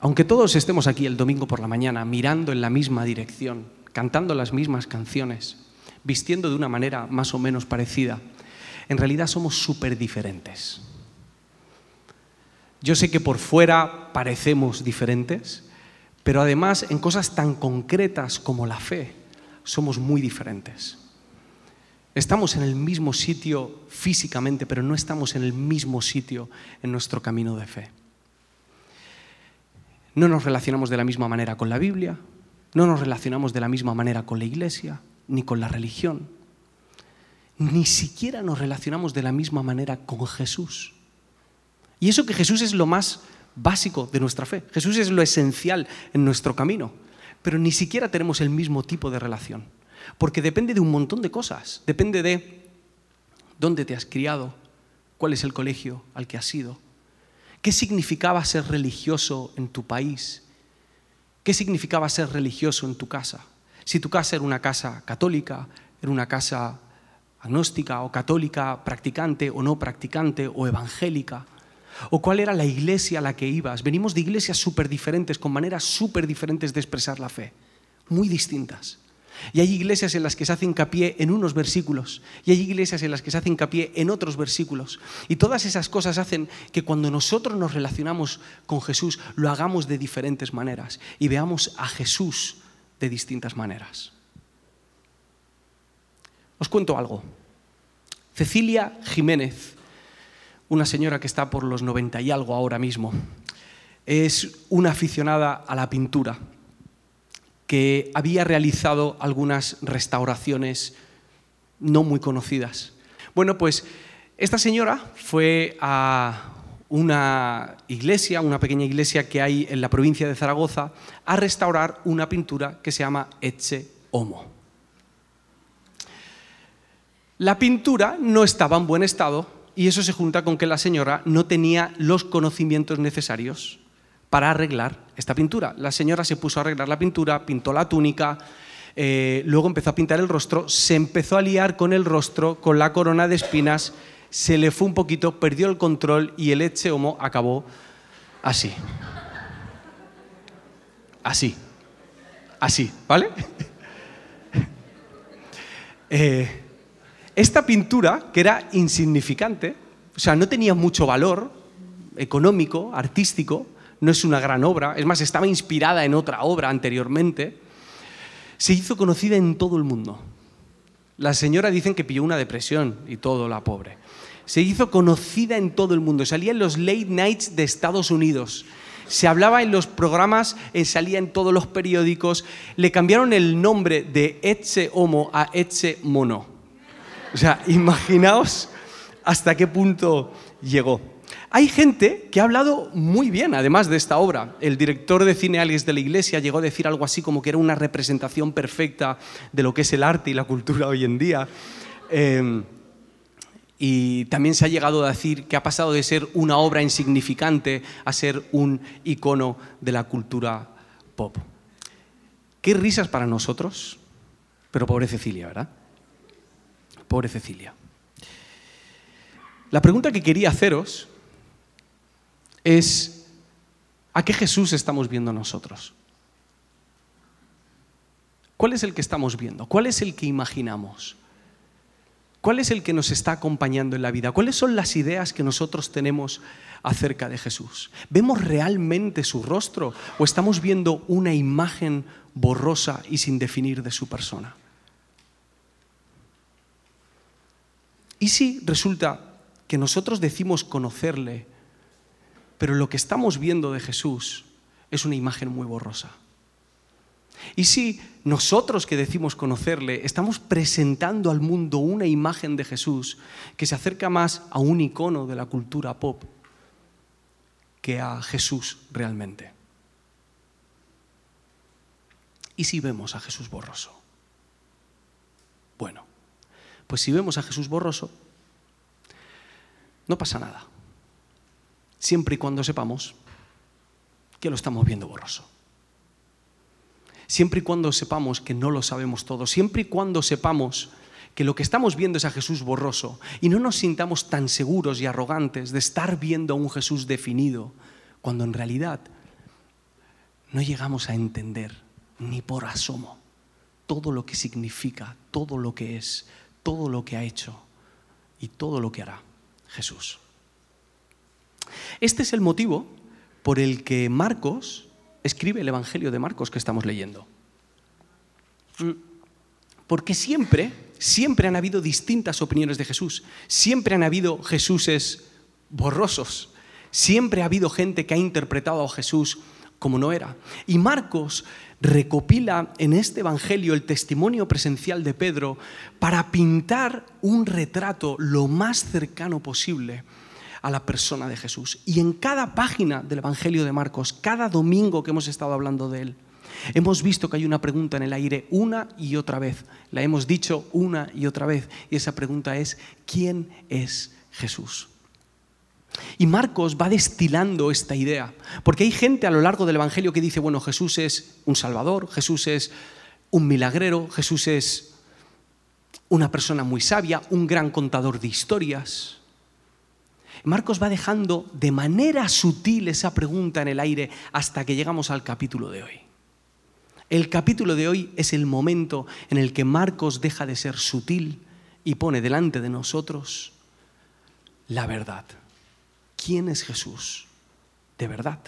Aunque todos estemos aquí el domingo por la mañana mirando en la misma dirección, cantando las mismas canciones, vistiendo de una manera más o menos parecida, en realidad somos súper diferentes. Yo sé que por fuera parecemos diferentes, pero además en cosas tan concretas como la fe somos muy diferentes. Estamos en el mismo sitio físicamente, pero no estamos en el mismo sitio en nuestro camino de fe. No nos relacionamos de la misma manera con la Biblia, no nos relacionamos de la misma manera con la iglesia, ni con la religión. Ni siquiera nos relacionamos de la misma manera con Jesús. Y eso que Jesús es lo más básico de nuestra fe. Jesús es lo esencial en nuestro camino. Pero ni siquiera tenemos el mismo tipo de relación. Porque depende de un montón de cosas. Depende de dónde te has criado, cuál es el colegio al que has ido, qué significaba ser religioso en tu país, qué significaba ser religioso en tu casa. Si tu casa era una casa católica, era una casa agnóstica o católica, practicante o no practicante o evangélica o cuál era la iglesia a la que ibas. Venimos de iglesias súper diferentes, con maneras súper diferentes de expresar la fe, muy distintas. Y hay iglesias en las que se hace hincapié en unos versículos y hay iglesias en las que se hace hincapié en otros versículos. Y todas esas cosas hacen que cuando nosotros nos relacionamos con Jesús lo hagamos de diferentes maneras y veamos a Jesús de distintas maneras. Os cuento algo. Cecilia Jiménez una señora que está por los 90 y algo ahora mismo. Es una aficionada a la pintura que había realizado algunas restauraciones no muy conocidas. Bueno, pues esta señora fue a una iglesia, una pequeña iglesia que hay en la provincia de Zaragoza, a restaurar una pintura que se llama Etche Homo. La pintura no estaba en buen estado y eso se junta con que la señora no tenía los conocimientos necesarios para arreglar esta pintura. La señora se puso a arreglar la pintura, pintó la túnica, eh, luego empezó a pintar el rostro, se empezó a liar con el rostro, con la corona de espinas, se le fue un poquito, perdió el control y el Eche Homo acabó así. Así. Así, ¿vale? eh, esta pintura, que era insignificante, o sea, no tenía mucho valor económico, artístico, no es una gran obra, es más, estaba inspirada en otra obra anteriormente, se hizo conocida en todo el mundo. La señora dicen que pilló una depresión y todo, la pobre. Se hizo conocida en todo el mundo, salía en los late nights de Estados Unidos, se hablaba en los programas, eh, salía en todos los periódicos, le cambiaron el nombre de Etze Homo a Etze Mono. O sea, imaginaos hasta qué punto llegó. Hay gente que ha hablado muy bien, además de esta obra. El director de cine Alex de la Iglesia llegó a decir algo así como que era una representación perfecta de lo que es el arte y la cultura hoy en día. Em, y también se ha llegado a decir que ha pasado de ser una obra insignificante a ser un icono de la cultura pop. Qué risas para nosotros, pero pobre Cecilia, ¿verdad? Pobre Cecilia. La pregunta que quería haceros es, ¿a qué Jesús estamos viendo nosotros? ¿Cuál es el que estamos viendo? ¿Cuál es el que imaginamos? ¿Cuál es el que nos está acompañando en la vida? ¿Cuáles son las ideas que nosotros tenemos acerca de Jesús? ¿Vemos realmente su rostro o estamos viendo una imagen borrosa y sin definir de su persona? ¿Y si resulta que nosotros decimos conocerle, pero lo que estamos viendo de Jesús es una imagen muy borrosa? ¿Y si nosotros que decimos conocerle estamos presentando al mundo una imagen de Jesús que se acerca más a un icono de la cultura pop que a Jesús realmente? ¿Y si vemos a Jesús borroso? Bueno, pues si vemos a Jesús borroso, no pasa nada. Siempre y cuando sepamos que lo estamos viendo borroso. Siempre y cuando sepamos que no lo sabemos todo. Siempre y cuando sepamos que lo que estamos viendo es a Jesús borroso y no nos sintamos tan seguros y arrogantes de estar viendo a un Jesús definido, cuando en realidad no llegamos a entender ni por asomo todo lo que significa, todo lo que es, todo lo que ha hecho y todo lo que hará Jesús. Este es el motivo por el que Marcos escribe el Evangelio de Marcos que estamos leyendo. Porque siempre, siempre han habido distintas opiniones de Jesús. Siempre han habido Jesuses borrosos. Siempre ha habido gente que ha interpretado a Jesús como no era. Y Marcos recopila en este Evangelio el testimonio presencial de Pedro para pintar un retrato lo más cercano posible a la persona de Jesús. Y en cada página del Evangelio de Marcos, cada domingo que hemos estado hablando de él, hemos visto que hay una pregunta en el aire una y otra vez. La hemos dicho una y otra vez. Y esa pregunta es, ¿quién es Jesús? Y Marcos va destilando esta idea, porque hay gente a lo largo del Evangelio que dice, bueno, Jesús es un salvador, Jesús es un milagrero, Jesús es una persona muy sabia, un gran contador de historias. Marcos va dejando de manera sutil esa pregunta en el aire hasta que llegamos al capítulo de hoy. El capítulo de hoy es el momento en el que Marcos deja de ser sutil y pone delante de nosotros la verdad. ¿Quién es Jesús? De verdad.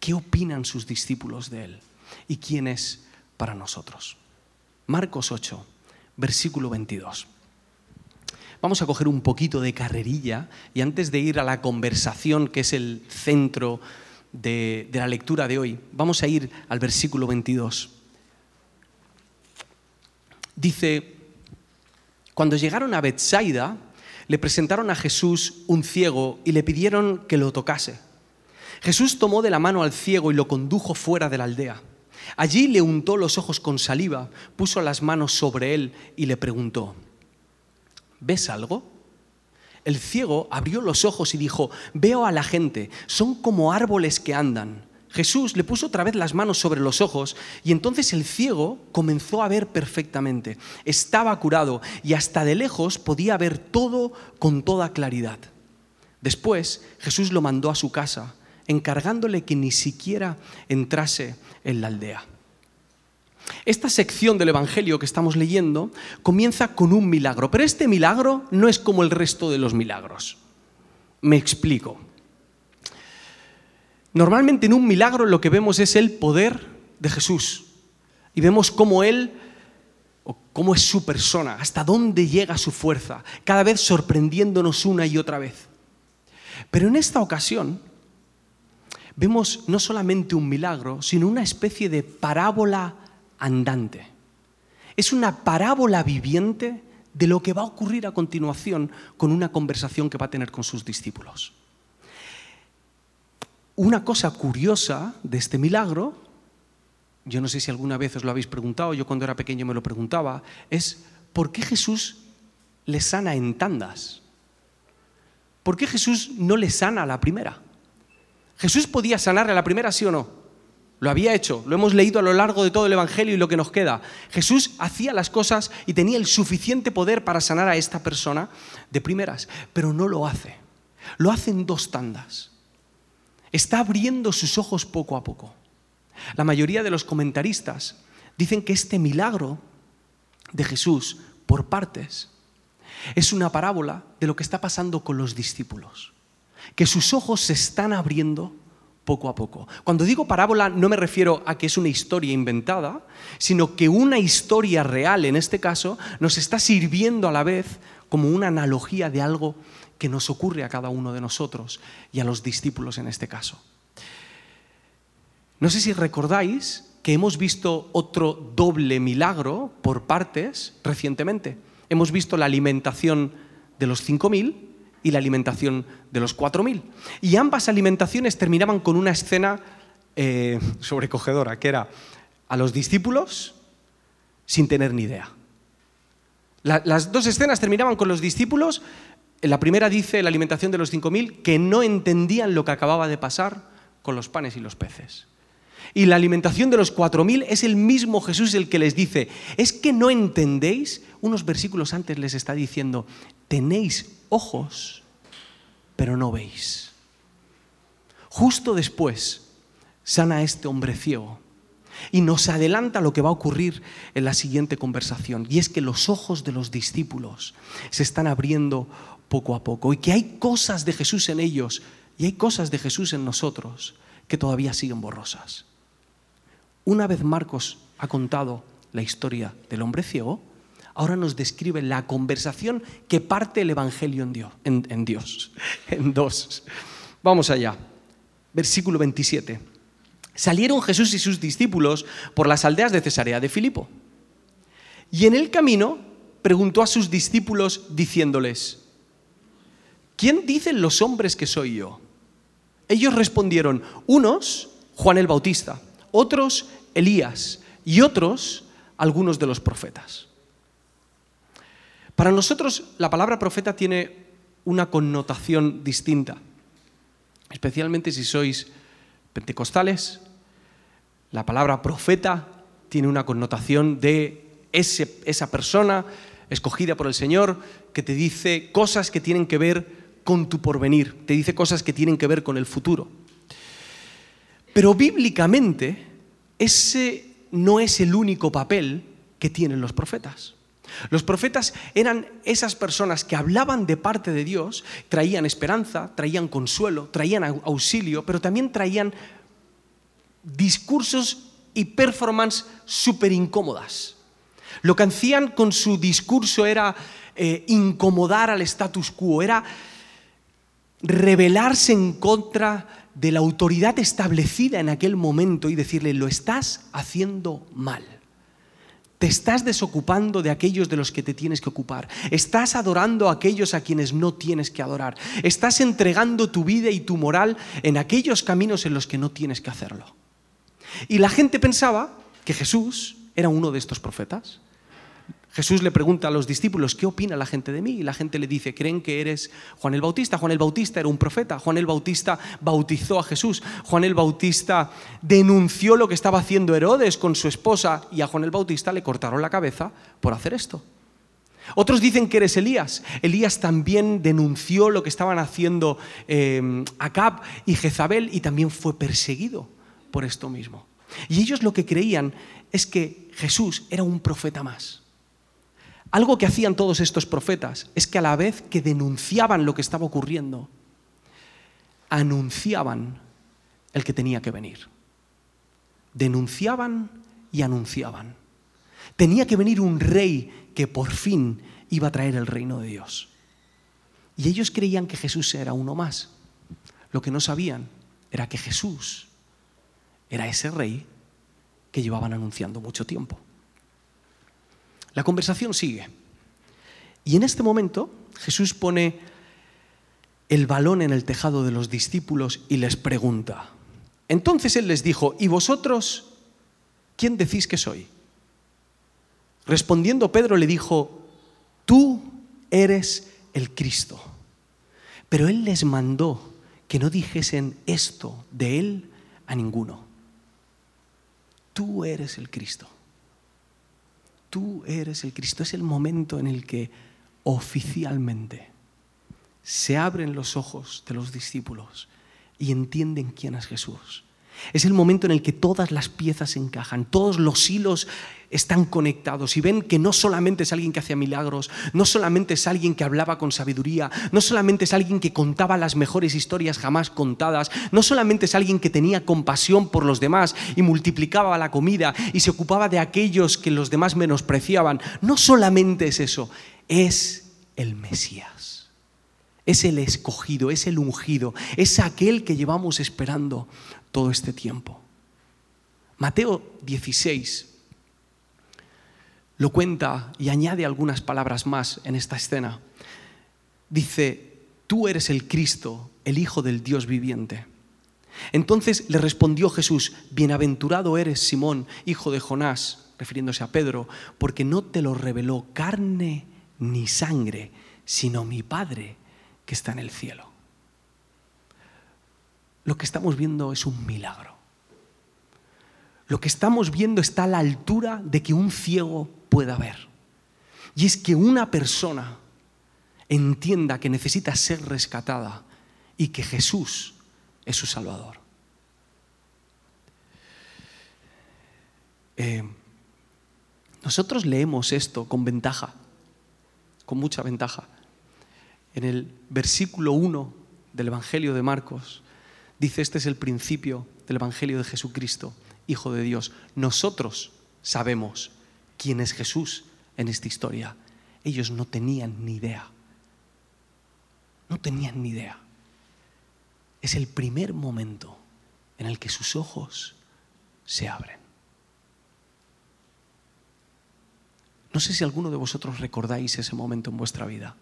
¿Qué opinan sus discípulos de él? ¿Y quién es para nosotros? Marcos 8, versículo 22. Vamos a coger un poquito de carrerilla y antes de ir a la conversación, que es el centro de, la lectura de hoy, vamos a ir al versículo 22. Dice, cuando llegaron a Bethsaida, le presentaron a Jesús un ciego y le pidieron que lo tocase. Jesús tomó de la mano al ciego y lo condujo fuera de la aldea. Allí le untó los ojos con saliva, puso las manos sobre él y le preguntó, ¿ves algo? El ciego abrió los ojos y dijo, veo a la gente, son como árboles que andan. Jesús le puso otra vez las manos sobre los ojos y entonces el ciego comenzó a ver perfectamente. Estaba curado y hasta de lejos podía ver todo con toda claridad. Después Jesús lo mandó a su casa, encargándole que ni siquiera entrase en la aldea. Esta sección del Evangelio que estamos leyendo comienza con un milagro, pero este milagro no es como el resto de los milagros. Me explico. Normalmente en un milagro lo que vemos es el poder de Jesús y vemos cómo Él, o cómo es su persona, hasta dónde llega su fuerza, cada vez sorprendiéndonos una y otra vez. Pero en esta ocasión vemos no solamente un milagro, sino una especie de parábola andante. Es una parábola viviente de lo que va a ocurrir a continuación con una conversación que va a tener con sus discípulos. Una cosa curiosa de este milagro, yo no sé si alguna vez os lo habéis preguntado, yo cuando era pequeño me lo preguntaba, es ¿por qué Jesús le sana en tandas? ¿Por qué Jesús no le sana a la primera? ¿Jesús podía sanarle a la primera, sí o no? Lo había hecho, lo hemos leído a lo largo de todo el Evangelio y lo que nos queda. Jesús hacía las cosas y tenía el suficiente poder para sanar a esta persona de primeras, pero no lo hace. Lo hace en dos tandas. Está abriendo sus ojos poco a poco. La mayoría de los comentaristas dicen que este milagro de Jesús por partes es una parábola de lo que está pasando con los discípulos, que sus ojos se están abriendo poco a poco. Cuando digo parábola no me refiero a que es una historia inventada, sino que una historia real, en este caso, nos está sirviendo a la vez como una analogía de algo que nos ocurre a cada uno de nosotros y a los discípulos en este caso. No sé si recordáis que hemos visto otro doble milagro por partes recientemente. Hemos visto la alimentación de los 5.000 y la alimentación de los 4.000. Y ambas alimentaciones terminaban con una escena eh, sobrecogedora, que era a los discípulos sin tener ni idea. las dos escenas terminaban con los discípulos, la primera dice, la alimentación de los 5.000, que no entendían lo que acababa de pasar con los panes y los peces. Y la alimentación de los 4.000 es el mismo Jesús el que les dice, es que no entendéis, unos versículos antes les está diciendo, tenéis ojos, pero no veis. Justo después sana este hombre ciego. Y nos adelanta lo que va a ocurrir en la siguiente conversación. Y es que los ojos de los discípulos se están abriendo poco a poco. Y que hay cosas de Jesús en ellos y hay cosas de Jesús en nosotros que todavía siguen borrosas. Una vez Marcos ha contado la historia del hombre ciego, ahora nos describe la conversación que parte el Evangelio en Dios, en, Dios, en dos. Vamos allá. Versículo 27. Salieron Jesús y sus discípulos por las aldeas de Cesarea de Filipo. Y en el camino preguntó a sus discípulos diciéndoles, ¿quién dicen los hombres que soy yo? Ellos respondieron, unos, Juan el Bautista, otros, Elías, y otros, algunos de los profetas. Para nosotros la palabra profeta tiene una connotación distinta, especialmente si sois pentecostales. La palabra profeta tiene una connotación de esa persona escogida por el Señor que te dice cosas que tienen que ver con tu porvenir, te dice cosas que tienen que ver con el futuro. Pero bíblicamente ese no es el único papel que tienen los profetas. Los profetas eran esas personas que hablaban de parte de Dios, traían esperanza, traían consuelo, traían auxilio, pero también traían discursos y performance súper incómodas. Lo que hacían con su discurso era eh, incomodar al status quo, era rebelarse en contra de la autoridad establecida en aquel momento y decirle, lo estás haciendo mal. Te estás desocupando de aquellos de los que te tienes que ocupar. Estás adorando a aquellos a quienes no tienes que adorar. Estás entregando tu vida y tu moral en aquellos caminos en los que no tienes que hacerlo. Y la gente pensaba que Jesús era uno de estos profetas. Jesús le pregunta a los discípulos, ¿qué opina la gente de mí? Y la gente le dice, ¿creen que eres Juan el Bautista? Juan el Bautista era un profeta. Juan el Bautista bautizó a Jesús. Juan el Bautista denunció lo que estaba haciendo Herodes con su esposa y a Juan el Bautista le cortaron la cabeza por hacer esto. Otros dicen que eres Elías. Elías también denunció lo que estaban haciendo eh, Acab y Jezabel y también fue perseguido por esto mismo. Y ellos lo que creían es que Jesús era un profeta más algo que hacían todos estos profetas es que a la vez que denunciaban lo que estaba ocurriendo, anunciaban el que tenía que venir. Denunciaban y anunciaban. Tenía que venir un rey que por fin iba a traer el reino de Dios. Y ellos creían que Jesús era uno más. Lo que no sabían era que Jesús era ese rey que llevaban anunciando mucho tiempo. La conversación sigue. Y en este momento Jesús pone el balón en el tejado de los discípulos y les pregunta. Entonces Él les dijo, ¿y vosotros quién decís que soy? Respondiendo Pedro le dijo, tú eres el Cristo. Pero Él les mandó que no dijesen esto de Él a ninguno. Tú eres el Cristo tú eres el Cristo. Es el momento en el que oficialmente se abren los ojos de los discípulos y entienden quién es Jesús. Es el momento en el que todas las piezas encajan, todos los hilos están conectados y ven que no solamente es alguien que hacía milagros, no solamente es alguien que hablaba con sabiduría, no solamente es alguien que contaba las mejores historias jamás contadas, no solamente es alguien que tenía compasión por los demás y multiplicaba la comida y se ocupaba de aquellos que los demás menospreciaban, no solamente es eso, es el Mesías. Es el escogido, es el ungido, es aquel que llevamos esperando todo este tiempo. Mateo 16 lo cuenta y añade algunas palabras más en esta escena. Dice, tú eres el Cristo, el Hijo del Dios viviente. Entonces le respondió Jesús, bienaventurado eres Simón, hijo de Jonás, refiriéndose a Pedro, porque no te lo reveló carne ni sangre, sino mi Padre que está en el cielo lo que estamos viendo es un milagro. Lo que estamos viendo está a la altura de que un ciego pueda ver. Y es que una persona entienda que necesita ser rescatada y que Jesús es su Salvador. eh, nosotros leemos esto con ventaja, con mucha ventaja. En el versículo 1 del Evangelio de Marcos dice, este es el principio del Evangelio de Jesucristo, Hijo de Dios. Nosotros sabemos quién es Jesús en esta historia. Ellos no tenían ni idea. No tenían ni idea. Es el primer momento en el que sus ojos se abren. No sé si alguno de vosotros recordáis ese momento en vuestra vida.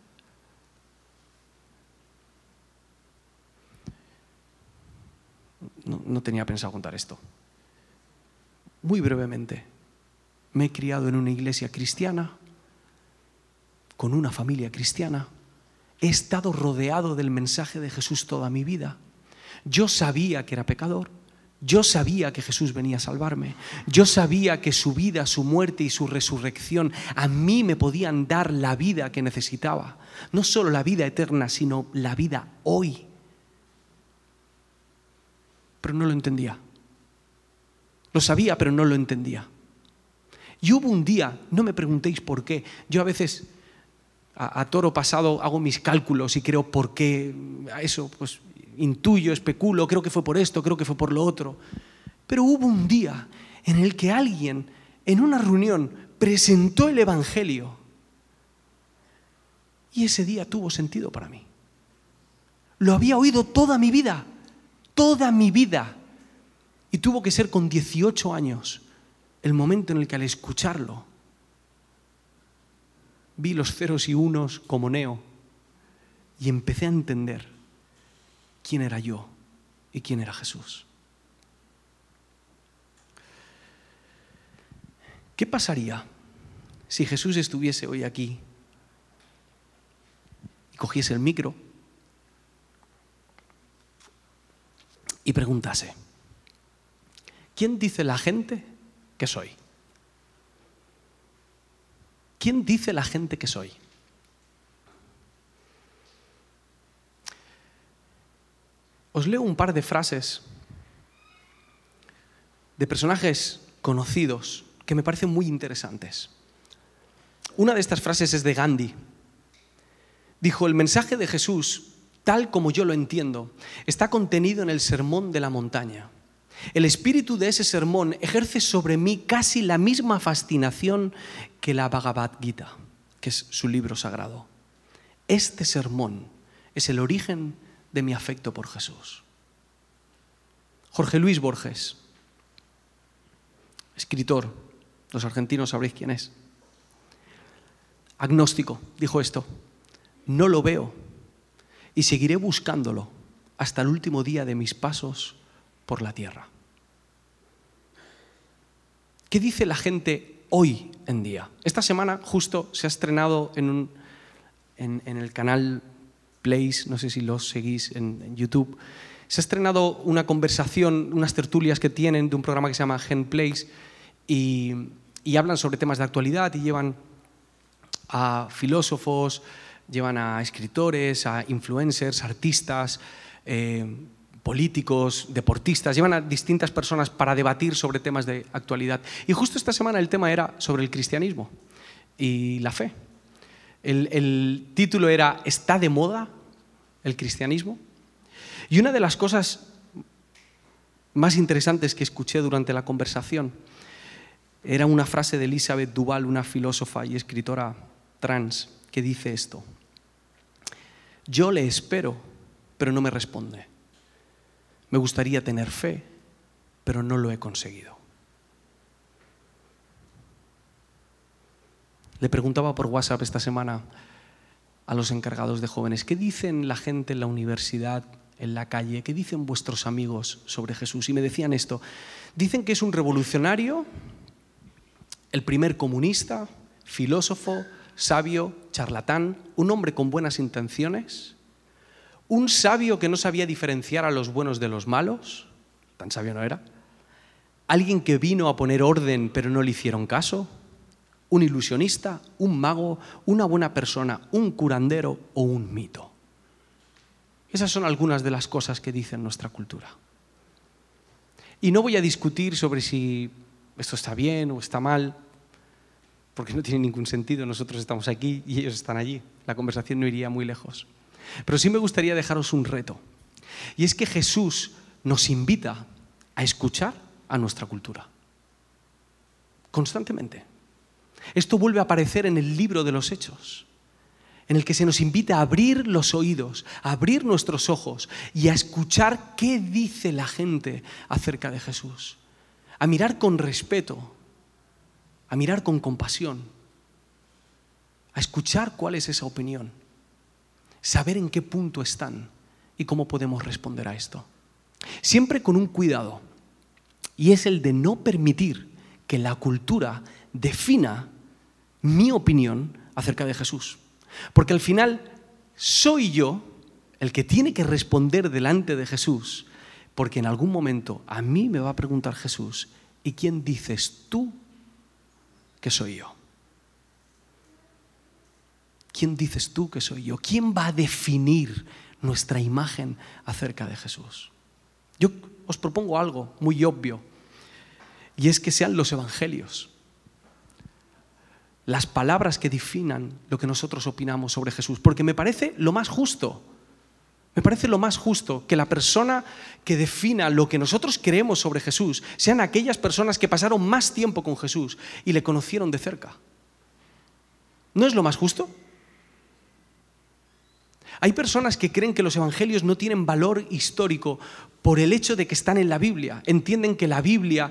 No, tenía pensado contar esto. Muy brevemente, me he criado en una iglesia cristiana, con una familia cristiana. He estado rodeado del mensaje de Jesús toda mi vida. Yo sabía que era pecador, yo sabía que Jesús venía a salvarme. Yo sabía que su vida, su muerte y su resurrección a mí me podían dar la vida que necesitaba. No solo la vida eterna, sino la vida hoy. Pero no lo entendía. Lo sabía, pero no lo entendía. Y hubo un día, no me preguntéis por qué, yo a veces a, toro pasado hago mis cálculos y creo por qué, a eso, pues intuyo, especulo, creo que fue por esto, creo que fue por lo otro. Pero hubo un día en el que alguien en una reunión presentó el Evangelio y ese día tuvo sentido para mí. Lo había oído toda mi vida, toda mi vida. Y tuvo que ser con 18 años el momento en el que al escucharlo vi los ceros y unos como Neo y empecé a entender quién era yo y quién era Jesús. ¿Qué pasaría si Jesús estuviese hoy aquí y cogiese el micro y preguntase, ¿quién dice la gente que soy? ¿Quién dice la gente que soy? Os leo un par de frases de personajes conocidos que me parecen muy interesantes. Una de estas frases es de Gandhi. Dijo, el mensaje de Jesús, tal como yo lo entiendo, está contenido en el sermón de la montaña. El espíritu de ese sermón ejerce sobre mí casi la misma fascinación que la Bhagavad Gita, que es su libro sagrado. Este sermón es el origen de mi afecto por Jesús. Jorge Luis Borges, escritor, los argentinos sabréis quién es. Agnóstico, dijo esto, no lo veo y seguiré buscándolo hasta el último día de mis pasos por la tierra. ¿Qué dice la gente hoy en día? Esta semana justo se ha estrenado en, en el canal Place, no sé si los seguís en, YouTube, se ha estrenado una conversación, unas tertulias que tienen de un programa que se llama Gen Place y, hablan sobre temas de actualidad y llevan a filósofos, llevan a escritores, a influencers, artistas, eh, políticos, deportistas, llevan a distintas personas para debatir sobre temas de actualidad. Y justo esta semana el tema era sobre el cristianismo y la fe. El, título era ¿Está de moda el cristianismo? Y una de las cosas más interesantes que escuché durante la conversación era una frase de Elizabeth Duval, una filósofa y escritora trans, que dice esto. Yo le espero, pero no me responde. Me gustaría tener fe, pero no lo he conseguido. Le preguntaba por WhatsApp esta semana a los encargados de jóvenes, ¿qué dicen la gente en la universidad, en la calle? ¿Qué dicen vuestros amigos sobre Jesús? Y me decían esto, dicen que es un revolucionario, el primer comunista, filósofo, sabio, charlatán, un hombre con buenas intenciones, un sabio que no sabía diferenciar a los buenos de los malos, tan sabio no era, alguien que vino a poner orden pero no le hicieron caso, un ilusionista, un mago, una buena persona, un curandero o un mito. Esas son algunas de las cosas que dice nuestra cultura. Y no voy a discutir sobre si esto está bien o está mal, porque no tiene ningún sentido. Nosotros estamos aquí y ellos están allí. La conversación no iría muy lejos. Pero sí me gustaría dejaros un reto. Y es que Jesús nos invita a escuchar a nuestra cultura. Constantemente. Esto vuelve a aparecer en el libro de los Hechos, en el que se nos invita a abrir los oídos, a abrir nuestros ojos y a escuchar qué dice la gente acerca de Jesús, a mirar con respeto, a mirar con compasión, a escuchar cuál es esa opinión, saber en qué punto están y cómo podemos responder a esto. Siempre con un cuidado, y es el de no permitir que la cultura defina mi opinión acerca de Jesús. Porque al final soy yo el que tiene que responder delante de Jesús, porque en algún momento a mí me va a preguntar Jesús, ¿y quién dices tú que soy yo? ¿Quién dices tú que soy yo? ¿Quién va a definir nuestra imagen acerca de Jesús? Yo os propongo algo muy obvio, y es que sean los evangelios las palabras que definan lo que nosotros opinamos sobre Jesús, porque me parece lo más justo. Me parece lo más justo que la persona que defina lo que nosotros creemos sobre Jesús sean aquellas personas que pasaron más tiempo con Jesús y le conocieron de cerca. ¿No es lo más justo? Hay personas que creen que los evangelios no tienen valor histórico por el hecho de que están en la Biblia. Entienden que la Biblia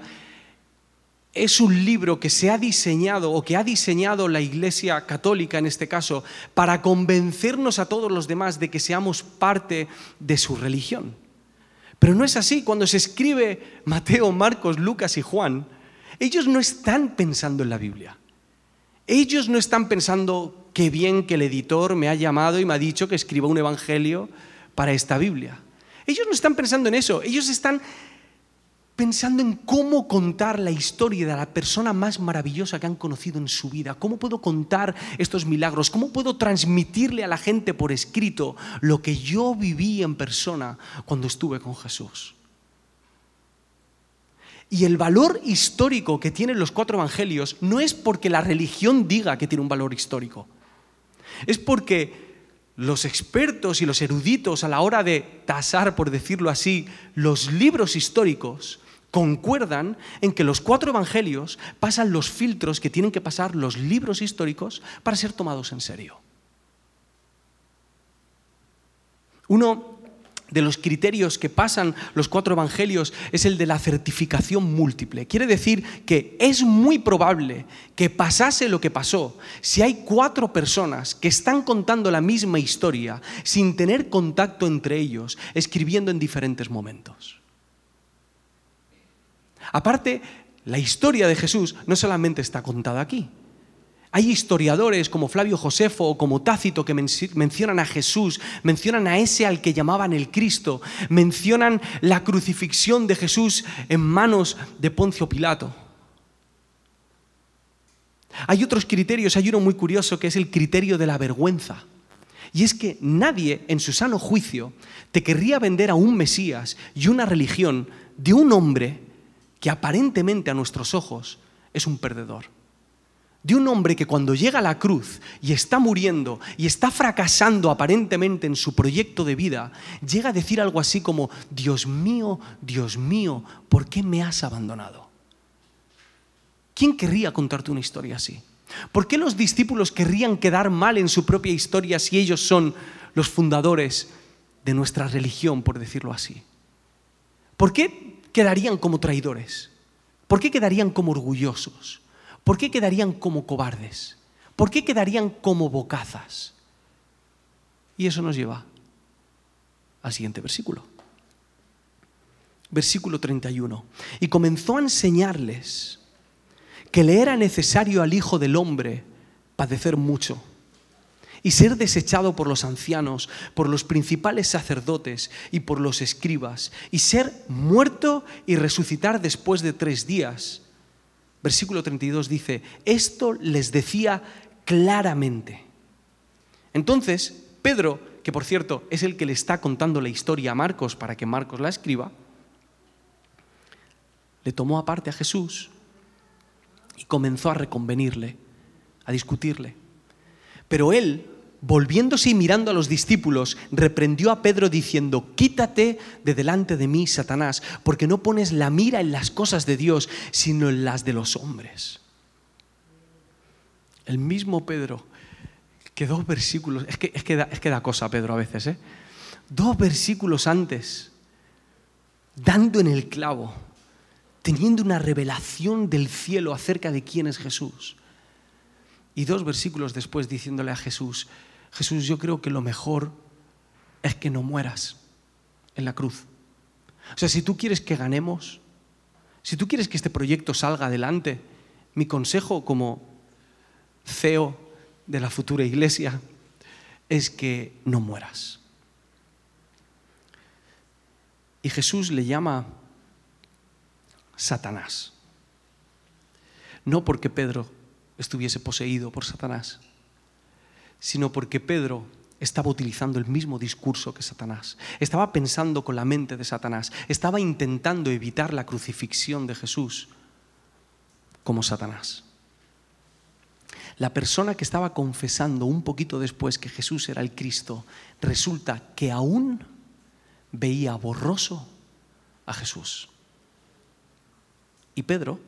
es un libro que se ha diseñado o que ha diseñado la Iglesia Católica en este caso para convencernos a todos los demás de que seamos parte de su religión. Pero no es así. Cuando se escribe Mateo, Marcos, Lucas y Juan, ellos no están pensando en la Biblia. Ellos no están pensando qué bien que el editor me ha llamado y me ha dicho que escriba un evangelio para esta Biblia. Ellos no están pensando en eso. Ellos están pensando en cómo contar la historia de la persona más maravillosa que han conocido en su vida, cómo puedo contar estos milagros, cómo puedo transmitirle a la gente por escrito lo que yo viví en persona cuando estuve con Jesús. Y el valor histórico que tienen los cuatro evangelios no es porque la religión diga que tiene un valor histórico, es porque los expertos y los eruditos a la hora de tasar, por decirlo así, los libros históricos, concuerdan en que los cuatro evangelios pasan los filtros que tienen que pasar los libros históricos para ser tomados en serio. Uno de los criterios que pasan los cuatro evangelios es el de la certificación múltiple. Quiere decir que es muy probable que pasase lo que pasó si hay cuatro personas que están contando la misma historia sin tener contacto entre ellos, escribiendo en diferentes momentos. Aparte, la historia de Jesús no solamente está contada aquí. Hay historiadores como Flavio Josefo o como Tácito que mencionan a Jesús, mencionan a ese al que llamaban el Cristo, mencionan la crucifixión de Jesús en manos de Poncio Pilato. Hay otros criterios, hay uno muy curioso que es el criterio de la vergüenza. Y es que nadie en su sano juicio te querría vender a un Mesías y una religión de un hombre que aparentemente a nuestros ojos es un perdedor. De un hombre que cuando llega a la cruz y está muriendo y está fracasando aparentemente en su proyecto de vida, llega a decir algo así como, Dios mío, Dios mío, ¿por qué me has abandonado? ¿Quién querría contarte una historia así? ¿Por qué los discípulos querrían quedar mal en su propia historia si ellos son los fundadores de nuestra religión, por decirlo así? ¿Por qué quedarían como traidores? ¿Por qué quedarían como orgullosos? ¿Por qué quedarían como cobardes? ¿Por qué quedarían como bocazas? Y eso nos lleva al siguiente versículo. Versículo 31. Y comenzó a enseñarles que le era necesario al Hijo del Hombre padecer mucho y ser desechado por los ancianos, por los principales sacerdotes y por los escribas, y ser muerto y resucitar después de tres días. Versículo 32 dice, esto les decía claramente. Entonces, Pedro, que por cierto es el que le está contando la historia a Marcos para que Marcos la escriba, le tomó aparte a Jesús comenzó a reconvenirle, a discutirle. Pero él, volviéndose y mirando a los discípulos, reprendió a Pedro diciendo, quítate de delante de mí, Satanás, porque no pones la mira en las cosas de Dios, sino en las de los hombres. El mismo Pedro, que dos versículos, es que, es que, da, da cosa Pedro a veces, ¿eh? dos versículos antes, dando en el clavo, teniendo una revelación del cielo acerca de quién es Jesús. Y dos versículos después diciéndole a Jesús, Jesús, yo creo que lo mejor es que no mueras en la cruz. O sea, si tú quieres que ganemos, si tú quieres que este proyecto salga adelante, mi consejo como CEO de la futura iglesia es que no mueras. Y Jesús le llama Satanás. No porque Pedro estuviese poseído por Satanás, sino porque Pedro estaba utilizando el mismo discurso que Satanás. Estaba pensando con la mente de Satanás. Estaba intentando evitar la crucifixión de Jesús como Satanás. La persona que estaba confesando un poquito después que Jesús era el Cristo, resulta que aún veía borroso a Jesús. Y Pedro,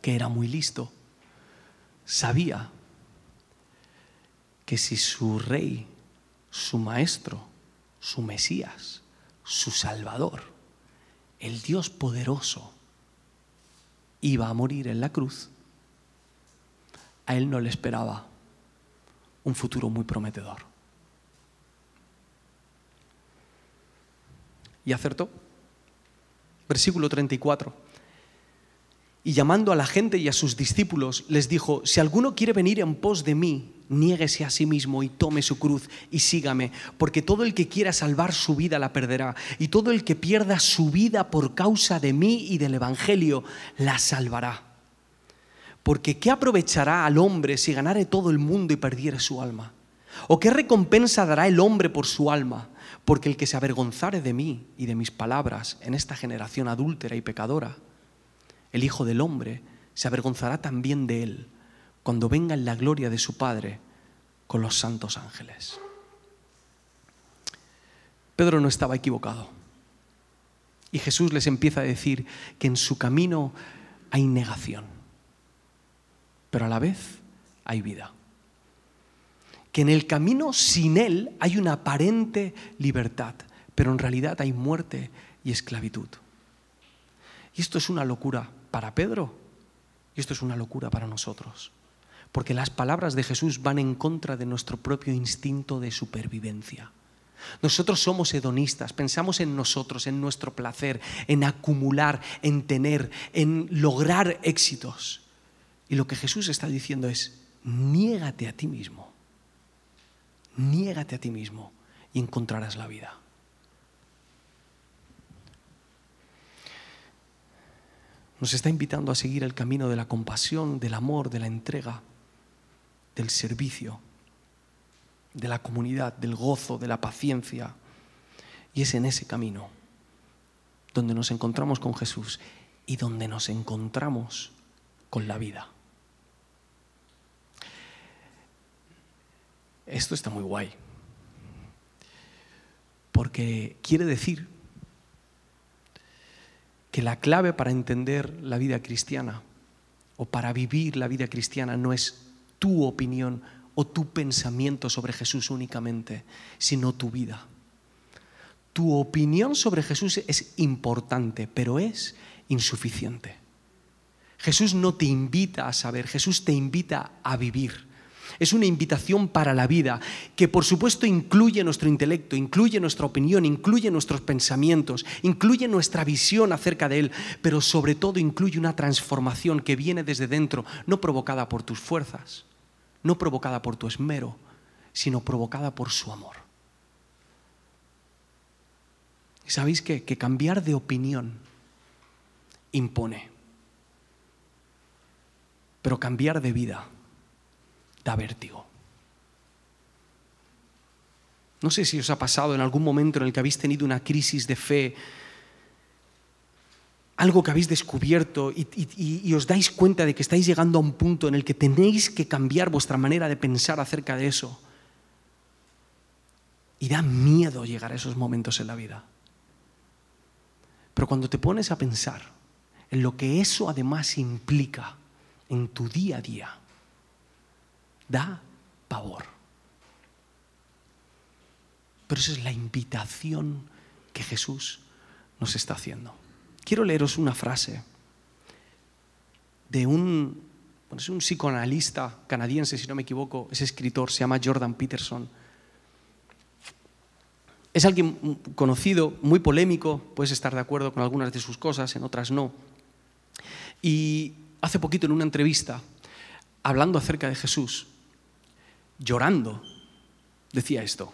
que era muy listo, sabía que si su rey, su maestro, su Mesías, su Salvador, el Dios poderoso, iba a morir en la cruz, a él no le esperaba un futuro muy prometedor. Y acertó. Versículo 34. Y llamando a la gente y a sus discípulos, les dijo, si alguno quiere venir en pos de mí, niéguese a sí mismo y tome su cruz y sígame, porque todo el que quiera salvar su vida la perderá, y todo el que pierda su vida por causa de mí y del Evangelio la salvará. Porque ¿qué aprovechará al hombre si ganare todo el mundo y perdiere su alma? ¿O qué recompensa dará el hombre por su alma? Porque el que se avergonzare de mí y de mis palabras en esta generación adúltera y pecadora, el Hijo del Hombre se avergonzará también de él cuando venga en la gloria de su Padre con los santos ángeles. Pedro no estaba equivocado. Y Jesús les empieza a decir que en su camino hay negación pero a la vez hay vida. Que en el camino sin Él hay una aparente libertad, pero en realidad hay muerte y esclavitud. Y esto es una locura para Pedro y esto es una locura para nosotros, porque las palabras de Jesús van en contra de nuestro propio instinto de supervivencia. Nosotros somos hedonistas, pensamos en nosotros, en nuestro placer, en acumular, en tener, en lograr éxitos. Y lo que Jesús está diciendo es, niégate a ti mismo, niégate a ti mismo y encontrarás la vida. Nos está invitando a seguir el camino de la compasión, del amor, de la entrega, del servicio, de la comunidad, del gozo, de la paciencia. Y es en ese camino donde nos encontramos con Jesús y donde nos encontramos con la vida. Esto está muy guay. Porque quiere decir que la clave para entender la vida cristiana o para vivir la vida cristiana no es tu opinión o tu pensamiento sobre Jesús únicamente, sino tu vida. Tu opinión sobre Jesús es importante, pero es insuficiente. Jesús no te invita a saber, Jesús te invita a vivir. Es una invitación para la vida que por supuesto incluye nuestro intelecto, incluye nuestra opinión, incluye nuestros pensamientos, incluye nuestra visión acerca de Él, pero sobre todo incluye una transformación que viene desde dentro, no provocada por tus fuerzas, no provocada por tu esmero, sino provocada por su amor. ¿Y sabéis qué? Que cambiar de opinión impone, pero cambiar de vida da vértigo. No sé si os ha pasado en algún momento en el que habéis tenido una crisis de fe algo que habéis descubierto y, y, os dais cuenta de que estáis llegando a un punto en el que tenéis que cambiar vuestra manera de pensar acerca de eso. Y da miedo llegar a esos momentos en la vida. Pero cuando te pones a pensar en lo que eso además implica en tu día a día, da pavor. Pero esa es la invitación que Jesús nos está haciendo. Quiero leeros una frase de un, es un psicoanalista canadiense, si no me equivoco, es escritor, se llama Jordan Peterson. Es alguien conocido, muy polémico, puedes estar de acuerdo con algunas de sus cosas, en otras no. Y hace poquito en una entrevista, hablando acerca de Jesús, llorando, decía esto.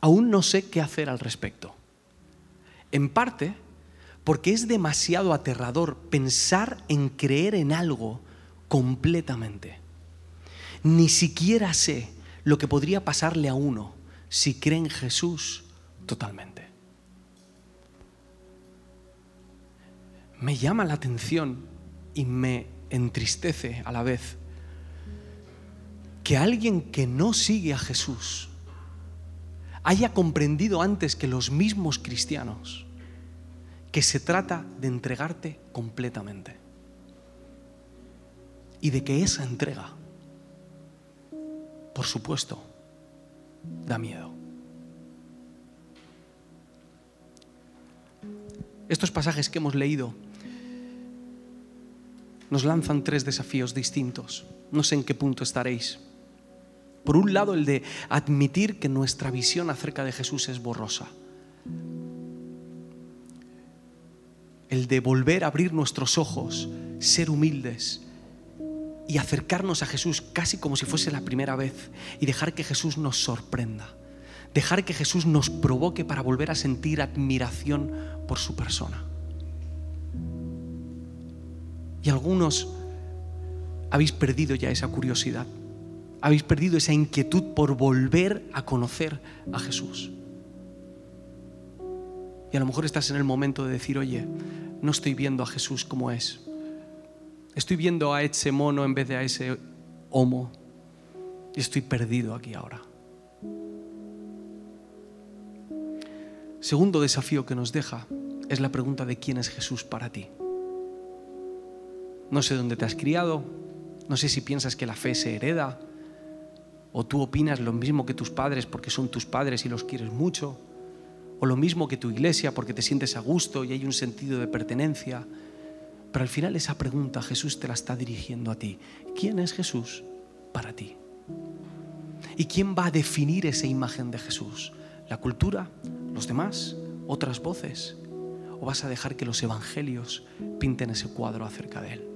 Aún no sé qué hacer al respecto. En parte porque es demasiado aterrador pensar en creer en algo completamente. Ni siquiera sé lo que podría pasarle a uno si cree en Jesús totalmente. Me llama la atención y me entristece a la vez que alguien que no sigue a Jesús haya comprendido antes que los mismos cristianos que se trata de entregarte completamente. Y de que esa entrega, por supuesto, da miedo. Estos pasajes que hemos leído nos lanzan tres desafíos distintos. No sé en qué punto estaréis. Por un lado, el de admitir que nuestra visión acerca de Jesús es borrosa. el de volver a abrir nuestros ojos, ser humildes y acercarnos a Jesús casi como si fuese la primera vez y dejar que Jesús nos sorprenda, dejar que Jesús nos provoque para volver a sentir admiración por su persona. Y algunos habéis perdido ya esa curiosidad, habéis perdido esa inquietud por volver a conocer a Jesús. Y a lo mejor estás en el momento de decir, oye, no estoy viendo a Jesús como es. Estoy viendo a ese mono en vez de a ese homo. Y estoy perdido aquí ahora. Segundo desafío que nos deja es la pregunta de quién es Jesús para ti. No sé dónde te has criado, no sé si piensas que la fe se hereda, o tú opinas lo mismo que tus padres porque son tus padres y los quieres mucho o lo mismo que tu iglesia porque te sientes a gusto y hay un sentido de pertenencia. Pero al final esa pregunta Jesús te la está dirigiendo a ti. ¿Quién es Jesús para ti? ¿Y quién va a definir esa imagen de Jesús? ¿La cultura? ¿Los demás? ¿Otras voces? ¿O vas a dejar que los evangelios pinten ese cuadro acerca de Él?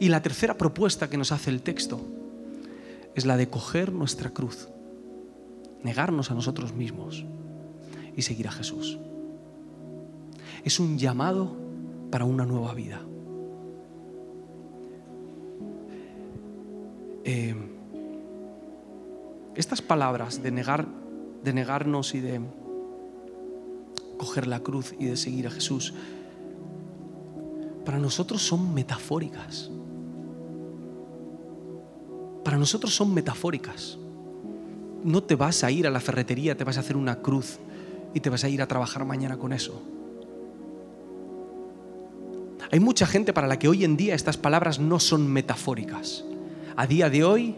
Y la tercera propuesta que nos hace el texto es la de coger nuestra cruz, negarnos a nosotros mismos y seguir a Jesús. Es un llamado para una nueva vida. Eh, estas palabras de negar, de negarnos y de coger la cruz y de seguir a Jesús, para nosotros son metafóricas. Para nosotros son metafóricas. No te vas a ir a la ferretería, te vas a hacer una cruz y te vas a ir a trabajar mañana con eso. Hay mucha gente para la que hoy en día estas palabras no son metafóricas. A día de hoy,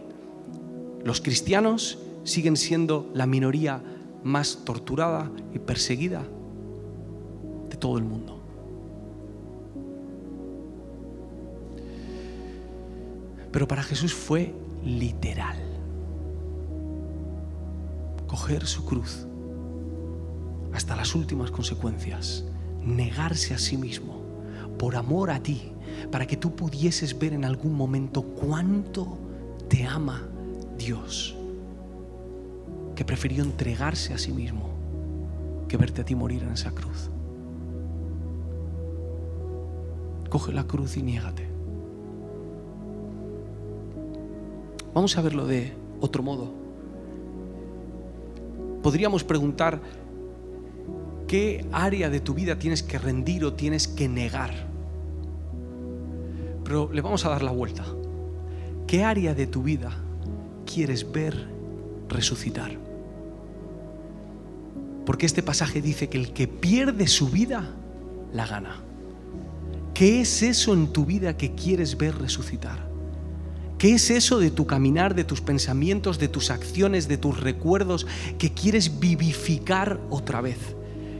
los cristianos siguen siendo la minoría más torturada y perseguida de todo el mundo. Pero para Jesús fue literal. Coger su cruz hasta las últimas consecuencias, negarse a sí mismo por amor a ti, para que tú pudieses ver en algún momento cuánto te ama Dios, que prefirió entregarse a sí mismo que verte a ti morir en esa cruz. Coge la cruz y niégate. Vamos a verlo de otro modo. Podríamos preguntar, ¿Qué área de tu vida tienes que rendir o tienes que negar? Pero le vamos a dar la vuelta. ¿Qué área de tu vida quieres ver resucitar? Porque este pasaje dice que el que pierde su vida, la gana. ¿Qué es eso en tu vida que quieres ver resucitar? ¿Qué es eso de tu caminar, de tus pensamientos, de tus acciones, de tus recuerdos que quieres vivificar otra vez?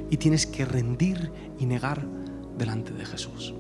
Y tienes que rendir y negar delante de Jesús.